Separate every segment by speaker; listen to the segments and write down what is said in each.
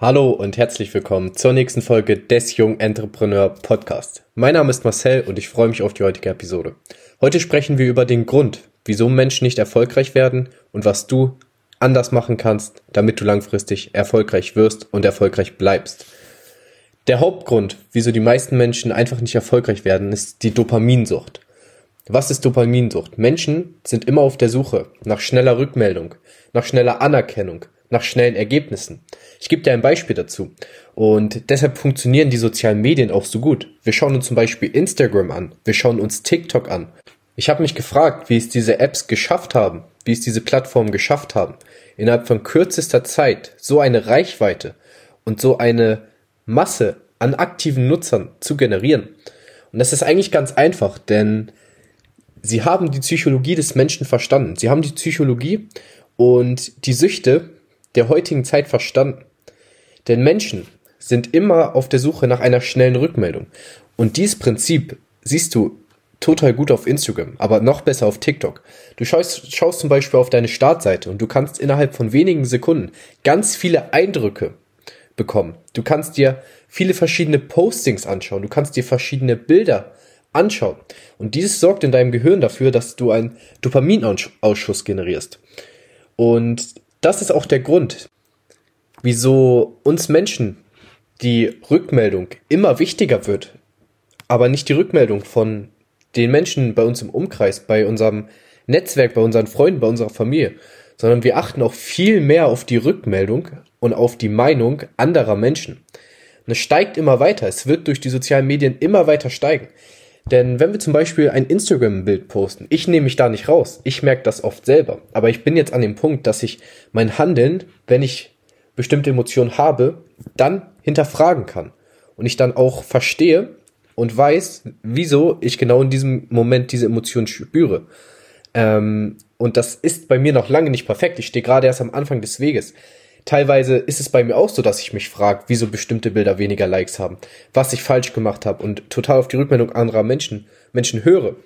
Speaker 1: Hallo und herzlich willkommen zur nächsten Folge des Jung Entrepreneur Podcast. Mein Name ist Marcel und ich freue mich auf die heutige Episode. Heute sprechen wir über den Grund, wieso Menschen nicht erfolgreich werden und was du anders machen kannst, damit du langfristig erfolgreich wirst und erfolgreich bleibst. Der Hauptgrund, wieso die meisten Menschen einfach nicht erfolgreich werden, ist die Dopaminsucht. Was ist Dopaminsucht? Menschen sind immer auf der Suche nach schneller Rückmeldung, nach schneller Anerkennung, nach schnellen Ergebnissen. Ich gebe dir ein Beispiel dazu. Und deshalb funktionieren die sozialen Medien auch so gut. Wir schauen uns zum Beispiel Instagram an, wir schauen uns TikTok an. Ich habe mich gefragt, wie es diese Apps geschafft haben, wie es diese Plattformen geschafft haben, innerhalb von kürzester Zeit so eine Reichweite und so eine Masse an aktiven Nutzern zu generieren. Und das ist eigentlich ganz einfach, denn sie haben die Psychologie des Menschen verstanden. Sie haben die Psychologie und die Süchte der heutigen Zeit verstanden. Denn Menschen sind immer auf der Suche nach einer schnellen Rückmeldung. Und dieses Prinzip siehst du total gut auf Instagram, aber noch besser auf TikTok. Du schaust, schaust zum Beispiel auf deine Startseite und du kannst innerhalb von wenigen Sekunden ganz viele Eindrücke bekommen. Du kannst dir viele verschiedene Postings anschauen, du kannst dir verschiedene Bilder anschauen. Und dieses sorgt in deinem Gehirn dafür, dass du einen Dopaminausschuss generierst. Und das ist auch der Grund, wieso uns Menschen die Rückmeldung immer wichtiger wird, aber nicht die Rückmeldung von den Menschen bei uns im Umkreis, bei unserem Netzwerk, bei unseren Freunden, bei unserer Familie, sondern wir achten auch viel mehr auf die Rückmeldung und auf die Meinung anderer Menschen. Und es steigt immer weiter, es wird durch die sozialen Medien immer weiter steigen. Denn wenn wir zum Beispiel ein Instagram-Bild posten, ich nehme mich da nicht raus, ich merke das oft selber, aber ich bin jetzt an dem Punkt, dass ich mein Handeln, wenn ich bestimmte Emotionen habe, dann hinterfragen kann und ich dann auch verstehe und weiß, wieso ich genau in diesem Moment diese Emotionen spüre. Ähm, und das ist bei mir noch lange nicht perfekt. Ich stehe gerade erst am Anfang des Weges teilweise ist es bei mir auch so, dass ich mich frage, wieso bestimmte Bilder weniger Likes haben, was ich falsch gemacht habe und total auf die Rückmeldung anderer Menschen, Menschen höre.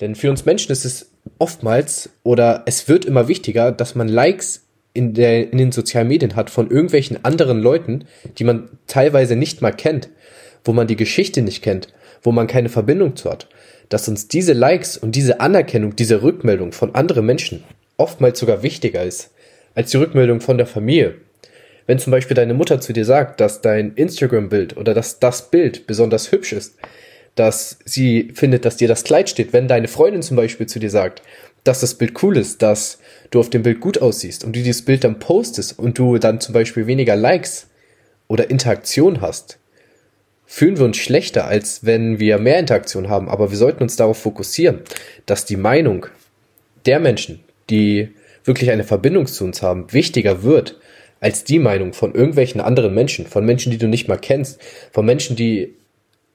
Speaker 1: Denn für uns Menschen ist es oftmals oder es wird immer wichtiger, dass man Likes in, der, in den sozialen Medien hat von irgendwelchen anderen Leuten, die man teilweise nicht mal kennt, wo man die Geschichte nicht kennt, wo man keine Verbindung zu hat. Dass uns diese Likes und diese Anerkennung, diese Rückmeldung von anderen Menschen oftmals sogar wichtiger ist als die Rückmeldung von der Familie. Wenn zum Beispiel deine Mutter zu dir sagt, dass dein Instagram-Bild oder dass das Bild besonders hübsch ist, dass sie findet, dass dir das Kleid steht, wenn deine Freundin zum Beispiel zu dir sagt, dass das Bild cool ist, dass du auf dem Bild gut aussiehst und du dieses Bild dann postest und du dann zum Beispiel weniger Likes oder Interaktion hast, fühlen wir uns schlechter, als wenn wir mehr Interaktion haben. Aber wir sollten uns darauf fokussieren, dass die Meinung der Menschen, die wirklich eine Verbindung zu uns haben, wichtiger wird als die Meinung von irgendwelchen anderen Menschen, von Menschen, die du nicht mal kennst, von Menschen, die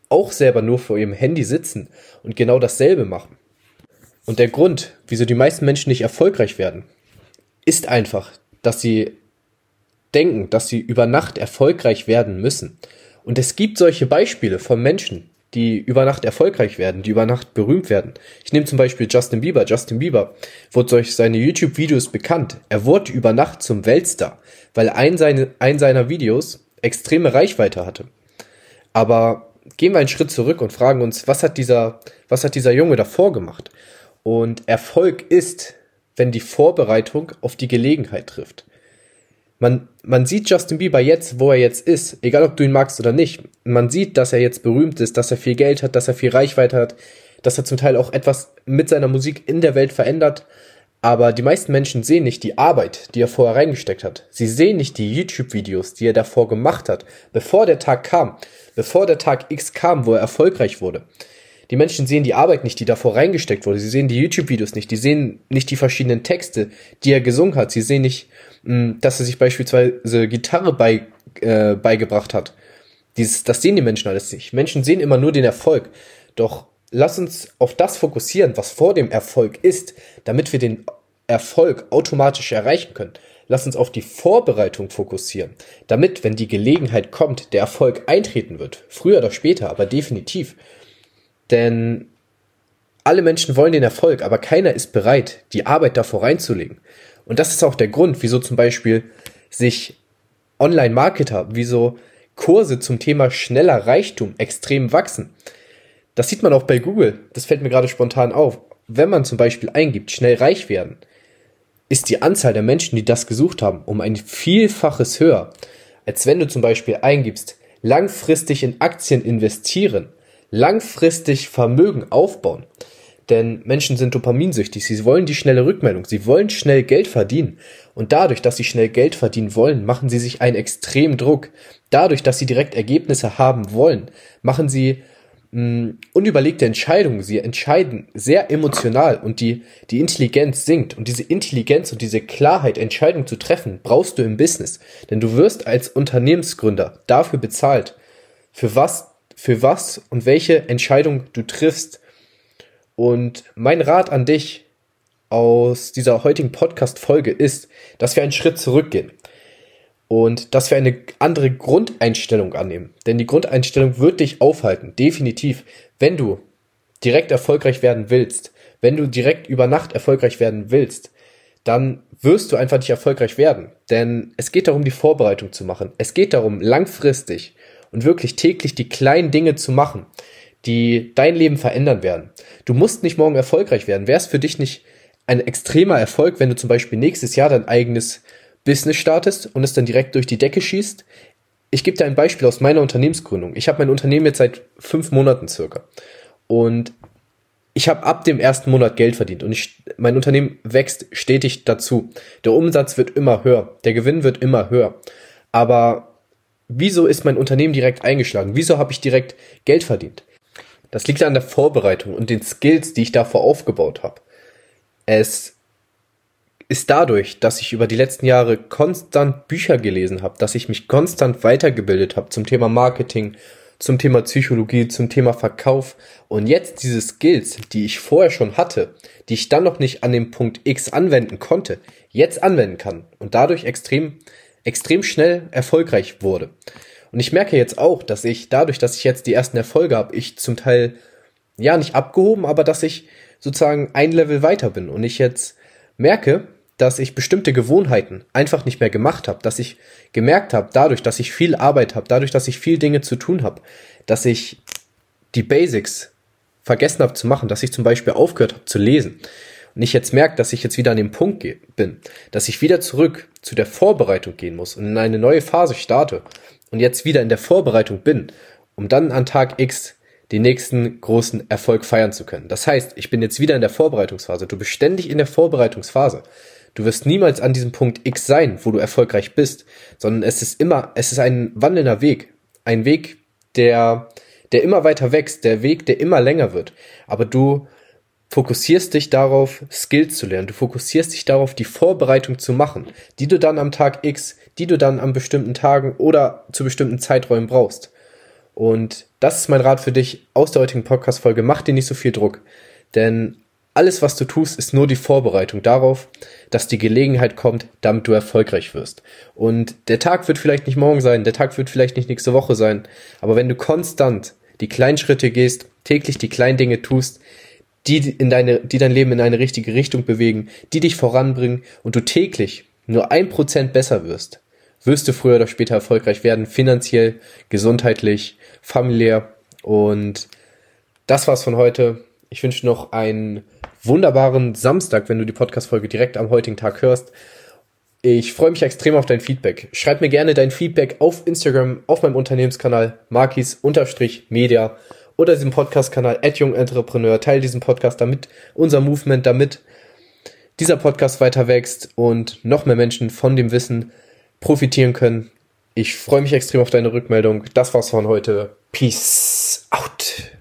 Speaker 1: auch selber nur vor ihrem Handy sitzen und genau dasselbe machen. Und der Grund, wieso die meisten Menschen nicht erfolgreich werden, ist einfach, dass sie denken, dass sie über Nacht erfolgreich werden müssen. Und es gibt solche Beispiele von Menschen, die über Nacht erfolgreich werden, die über Nacht berühmt werden. Ich nehme zum Beispiel Justin Bieber. Justin Bieber wurde durch seine YouTube-Videos bekannt. Er wurde über Nacht zum Weltstar, weil ein, seine, ein seiner Videos extreme Reichweite hatte. Aber gehen wir einen Schritt zurück und fragen uns, was hat dieser, was hat dieser Junge davor gemacht? Und Erfolg ist, wenn die Vorbereitung auf die Gelegenheit trifft man, man sieht Justin Bieber jetzt, wo er jetzt ist, egal ob du ihn magst oder nicht. Man sieht, dass er jetzt berühmt ist, dass er viel Geld hat, dass er viel Reichweite hat, dass er zum Teil auch etwas mit seiner Musik in der Welt verändert. Aber die meisten Menschen sehen nicht die Arbeit, die er vorher reingesteckt hat. Sie sehen nicht die YouTube-Videos, die er davor gemacht hat, bevor der Tag kam, bevor der Tag X kam, wo er erfolgreich wurde. Die Menschen sehen die Arbeit nicht, die davor reingesteckt wurde. Sie sehen die YouTube-Videos nicht. Die sehen nicht die verschiedenen Texte, die er gesungen hat. Sie sehen nicht dass er sich beispielsweise Gitarre bei, äh, beigebracht hat. Dieses, das sehen die Menschen alles nicht. Menschen sehen immer nur den Erfolg. Doch lass uns auf das fokussieren, was vor dem Erfolg ist, damit wir den Erfolg automatisch erreichen können. Lass uns auf die Vorbereitung fokussieren, damit, wenn die Gelegenheit kommt, der Erfolg eintreten wird. Früher oder später, aber definitiv. Denn alle Menschen wollen den Erfolg, aber keiner ist bereit, die Arbeit davor reinzulegen. Und das ist auch der Grund, wieso zum Beispiel sich Online-Marketer, wie so Kurse zum Thema schneller Reichtum extrem wachsen. Das sieht man auch bei Google. Das fällt mir gerade spontan auf. Wenn man zum Beispiel eingibt, schnell reich werden, ist die Anzahl der Menschen, die das gesucht haben, um ein Vielfaches höher, als wenn du zum Beispiel eingibst, langfristig in Aktien investieren, langfristig Vermögen aufbauen. Denn Menschen sind dopaminsüchtig. Sie wollen die schnelle Rückmeldung. Sie wollen schnell Geld verdienen. Und dadurch, dass sie schnell Geld verdienen wollen, machen sie sich einen extremen Druck. Dadurch, dass sie direkt Ergebnisse haben wollen, machen sie mh, hm, unüberlegte Entscheidungen. Sie entscheiden sehr emotional und die, die Intelligenz sinkt. Und diese Intelligenz und diese Klarheit, Entscheidungen zu treffen, brauchst du im Business. Denn du wirst als Unternehmensgründer dafür bezahlt, für was, für was und welche Entscheidung du triffst und mein Rat an dich aus dieser heutigen Podcast-Folge ist, dass wir einen Schritt zurückgehen und dass wir eine andere Grundeinstellung annehmen. Denn die Grundeinstellung wird dich aufhalten, definitiv, wenn du direkt erfolgreich werden willst, wenn du direkt über Nacht erfolgreich werden willst, dann wirst du einfach nicht erfolgreich werden. Denn es geht darum, die Vorbereitung zu machen. Es geht darum, langfristig und wirklich täglich die kleinen Dinge zu machen, die dein Leben verändern werden. Du musst nicht morgen erfolgreich werden. Wäre es für dich nicht ein extremer Erfolg, wenn du zum Beispiel nächstes Jahr dein eigenes Business startest und es dann direkt durch die Decke schießt? Ich gebe dir ein Beispiel aus meiner Unternehmensgründung. Ich habe mein Unternehmen jetzt seit fünf Monaten circa. Und ich habe ab dem ersten Monat Geld verdient und ich, mein Unternehmen wächst stetig dazu. Der Umsatz wird immer höher, der Gewinn wird immer höher. Aber wieso ist mein Unternehmen direkt eingeschlagen? Wieso habe ich direkt Geld verdient? Das liegt an der Vorbereitung und den Skills, die ich davor aufgebaut habe. Es ist dadurch, dass ich über die letzten Jahre konstant Bücher gelesen habe, dass ich mich konstant weitergebildet habe zum Thema Marketing, zum Thema Psychologie, zum Thema Verkauf und jetzt diese Skills, die ich vorher schon hatte, die ich dann noch nicht an dem Punkt X anwenden konnte, jetzt anwenden kann und dadurch extrem, extrem schnell erfolgreich wurde. Und ich merke jetzt auch, dass ich dadurch, dass ich jetzt die ersten Erfolge habe, ich zum Teil ja nicht abgehoben, aber dass ich sozusagen ein Level weiter bin und ich jetzt merke, dass ich bestimmte Gewohnheiten einfach nicht mehr gemacht habe, dass ich gemerkt habe, dadurch, dass ich viel Arbeit habe, dadurch, dass ich viel Dinge zu tun habe, dass ich die Basics vergessen habe zu machen, dass ich zum Beispiel aufgehört habe zu lesen und ich jetzt merke, dass ich jetzt wieder an dem Punkt bin, dass ich wieder zurück zu der Vorbereitung gehen muss und in eine neue Phase starte und jetzt wieder in der Vorbereitung bin, um dann an Tag X den nächsten großen Erfolg feiern zu können. Das heißt, ich bin jetzt wieder in der Vorbereitungsphase. Du bist ständig in der Vorbereitungsphase. Du wirst niemals an diesem Punkt X sein, wo du erfolgreich bist, sondern es ist immer, es ist ein wandelnder Weg. Ein Weg, der, der immer weiter wächst, der Weg, der immer länger wird. Aber du fokussierst dich darauf, Skills zu lernen. Du fokussierst dich darauf, die Vorbereitung zu machen, die du dann am Tag X, die du dann an bestimmten Tagen oder zu bestimmten Zeiträumen brauchst. Und das ist mein Rat für dich aus der heutigen Podcast-Folge. Mach dir nicht so viel Druck. Denn alles, was du tust, ist nur die Vorbereitung darauf, dass die Gelegenheit kommt, damit du erfolgreich wirst. Und der Tag wird vielleicht nicht morgen sein, der Tag wird vielleicht nicht nächste Woche sein. Aber wenn du konstant die kleinen Schritte gehst, täglich die kleinen Dinge tust, die in deine, die dein Leben in eine richtige Richtung bewegen, die dich voranbringen und du täglich nur ein Prozent besser wirst, wirst du früher oder später erfolgreich werden, finanziell, gesundheitlich, familiär und das war's von heute. Ich wünsche noch einen wunderbaren Samstag, wenn du die Podcast-Folge direkt am heutigen Tag hörst. Ich freue mich extrem auf dein Feedback. Schreib mir gerne dein Feedback auf Instagram, auf meinem Unternehmenskanal markis-media oder diesem Podcast-Kanal Entrepreneur. Teil diesen Podcast, damit unser Movement, damit dieser Podcast weiter wächst und noch mehr Menschen von dem Wissen profitieren können. Ich freue mich extrem auf deine Rückmeldung. Das war's von heute. Peace out.